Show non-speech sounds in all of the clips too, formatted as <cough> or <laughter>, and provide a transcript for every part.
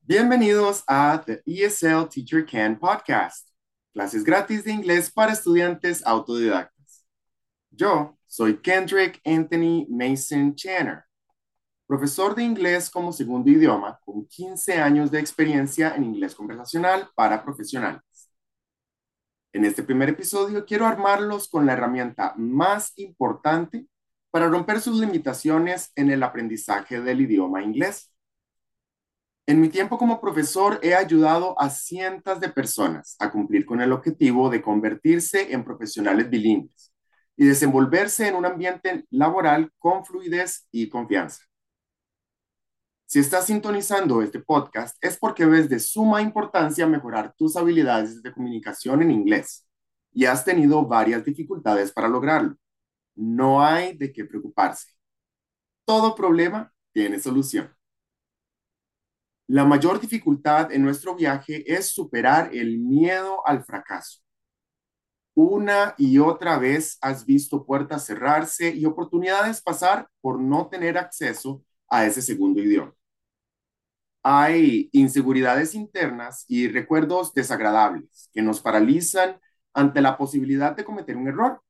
Bienvenidos a The ESL Teacher Can podcast, clases gratis de inglés para estudiantes autodidactas. Yo soy Kendrick Anthony Mason Channer, profesor de inglés como segundo idioma con 15 años de experiencia en inglés conversacional para profesionales. En este primer episodio quiero armarlos con la herramienta más importante para romper sus limitaciones en el aprendizaje del idioma inglés en mi tiempo como profesor he ayudado a cientos de personas a cumplir con el objetivo de convertirse en profesionales bilingües y desenvolverse en un ambiente laboral con fluidez y confianza. Si estás sintonizando este podcast es porque ves de suma importancia mejorar tus habilidades de comunicación en inglés y has tenido varias dificultades para lograrlo. No hay de qué preocuparse. Todo problema tiene solución. La mayor dificultad en nuestro viaje es superar el miedo al fracaso. Una y otra vez has visto puertas cerrarse y oportunidades pasar por no tener acceso a ese segundo idioma. Hay inseguridades internas y recuerdos desagradables que nos paralizan ante la posibilidad de cometer un error.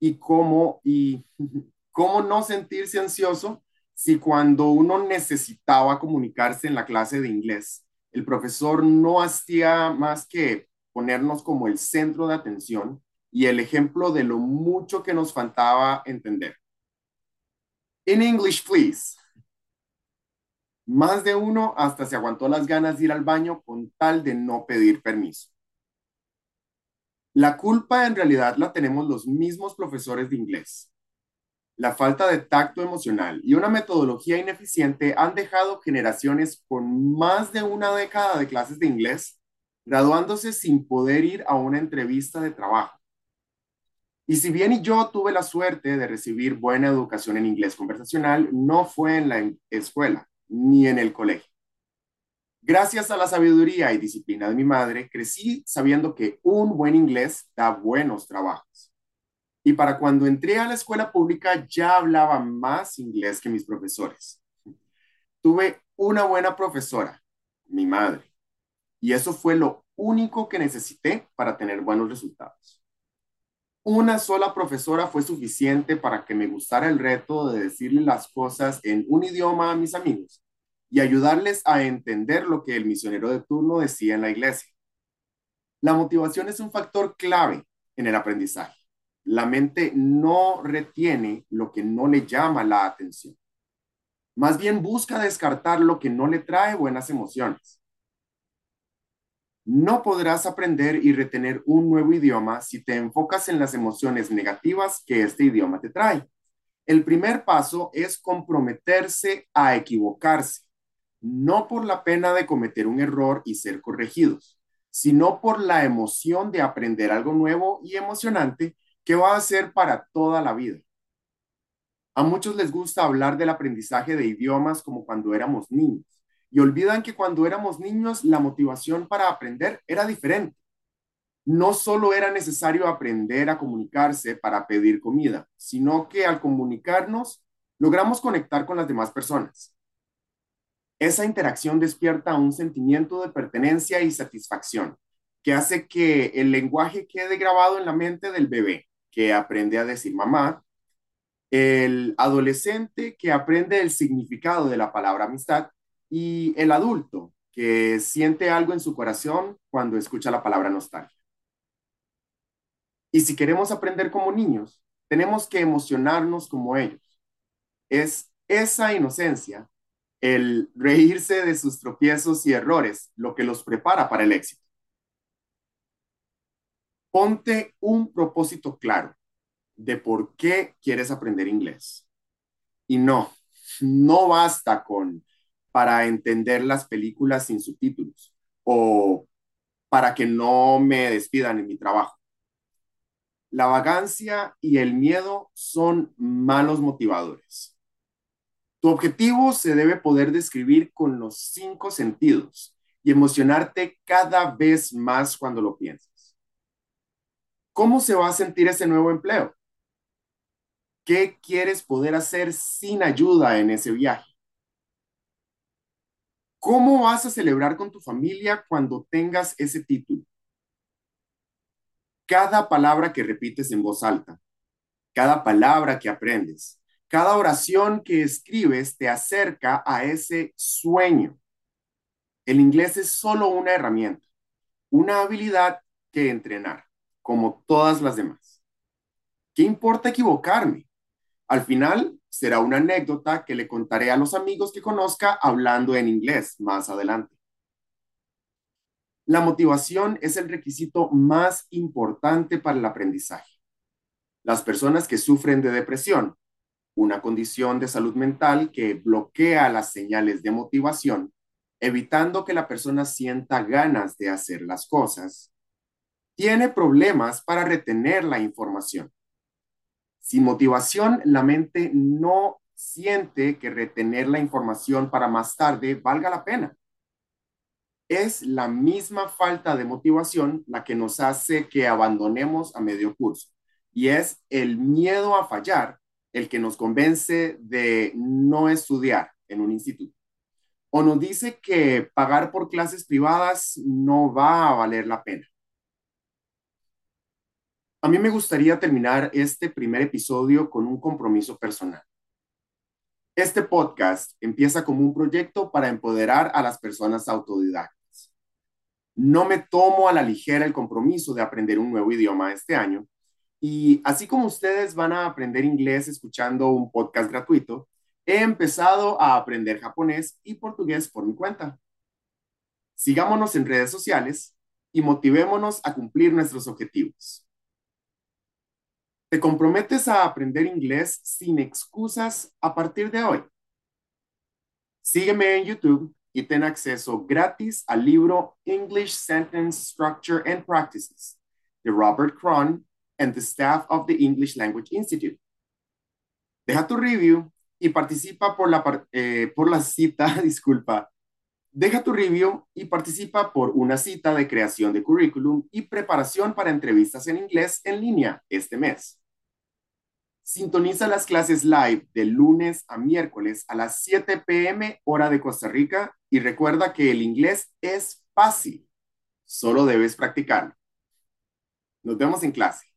Y cómo, y <laughs> cómo no sentirse ansioso si cuando uno necesitaba comunicarse en la clase de inglés, el profesor no hacía más que ponernos como el centro de atención y el ejemplo de lo mucho que nos faltaba entender. In English, please. Más de uno hasta se aguantó las ganas de ir al baño con tal de no pedir permiso. La culpa en realidad la tenemos los mismos profesores de inglés la falta de tacto emocional y una metodología ineficiente han dejado generaciones con más de una década de clases de inglés graduándose sin poder ir a una entrevista de trabajo. Y si bien yo tuve la suerte de recibir buena educación en inglés conversacional, no fue en la escuela ni en el colegio. Gracias a la sabiduría y disciplina de mi madre, crecí sabiendo que un buen inglés da buenos trabajos. Y para cuando entré a la escuela pública ya hablaba más inglés que mis profesores. Tuve una buena profesora, mi madre, y eso fue lo único que necesité para tener buenos resultados. Una sola profesora fue suficiente para que me gustara el reto de decirle las cosas en un idioma a mis amigos y ayudarles a entender lo que el misionero de turno decía en la iglesia. La motivación es un factor clave en el aprendizaje la mente no retiene lo que no le llama la atención. Más bien busca descartar lo que no le trae buenas emociones. No podrás aprender y retener un nuevo idioma si te enfocas en las emociones negativas que este idioma te trae. El primer paso es comprometerse a equivocarse, no por la pena de cometer un error y ser corregidos, sino por la emoción de aprender algo nuevo y emocionante ¿Qué va a ser para toda la vida. A muchos les gusta hablar del aprendizaje de idiomas como cuando éramos niños y olvidan que cuando éramos niños la motivación para aprender era diferente. No solo era necesario aprender a comunicarse para pedir comida, sino que al comunicarnos logramos conectar con las demás personas. Esa interacción despierta un sentimiento de pertenencia y satisfacción que hace que el lenguaje quede grabado en la mente del bebé que aprende a decir mamá, el adolescente que aprende el significado de la palabra amistad y el adulto que siente algo en su corazón cuando escucha la palabra nostalgia. Y si queremos aprender como niños, tenemos que emocionarnos como ellos. Es esa inocencia, el reírse de sus tropiezos y errores, lo que los prepara para el éxito. Ponte un propósito claro de por qué quieres aprender inglés. Y no, no basta con para entender las películas sin subtítulos o para que no me despidan en mi trabajo. La vagancia y el miedo son malos motivadores. Tu objetivo se debe poder describir con los cinco sentidos y emocionarte cada vez más cuando lo piensas. ¿Cómo se va a sentir ese nuevo empleo? ¿Qué quieres poder hacer sin ayuda en ese viaje? ¿Cómo vas a celebrar con tu familia cuando tengas ese título? Cada palabra que repites en voz alta, cada palabra que aprendes, cada oración que escribes te acerca a ese sueño. El inglés es solo una herramienta, una habilidad que entrenar, como todas las demás. ¿Qué importa equivocarme? Al final será una anécdota que le contaré a los amigos que conozca hablando en inglés más adelante. La motivación es el requisito más importante para el aprendizaje. Las personas que sufren de depresión, una condición de salud mental que bloquea las señales de motivación, evitando que la persona sienta ganas de hacer las cosas, tiene problemas para retener la información. Sin motivación, la mente no siente que retener la información para más tarde valga la pena. Es la misma falta de motivación la que nos hace que abandonemos a medio curso. Y es el miedo a fallar el que nos convence de no estudiar en un instituto. O nos dice que pagar por clases privadas no va a valer la pena. A mí me gustaría terminar este primer episodio con un compromiso personal. Este podcast empieza como un proyecto para empoderar a las personas autodidactas. No me tomo a la ligera el compromiso de aprender un nuevo idioma este año y así como ustedes van a aprender inglés escuchando un podcast gratuito, he empezado a aprender japonés y portugués por mi cuenta. Sigámonos en redes sociales y motivémonos a cumplir nuestros objetivos. ¿Te comprometes a aprender inglés sin excusas a partir de hoy? Sígueme en YouTube y ten acceso gratis al libro English Sentence Structure and Practices de Robert Cron and the staff of the English Language Institute. Deja tu review y participa por la, eh, por la cita, <laughs> disculpa. Deja tu review y participa por una cita de creación de currículum y preparación para entrevistas en inglés en línea este mes. Sintoniza las clases live de lunes a miércoles a las 7 pm hora de Costa Rica y recuerda que el inglés es fácil, solo debes practicarlo. Nos vemos en clase.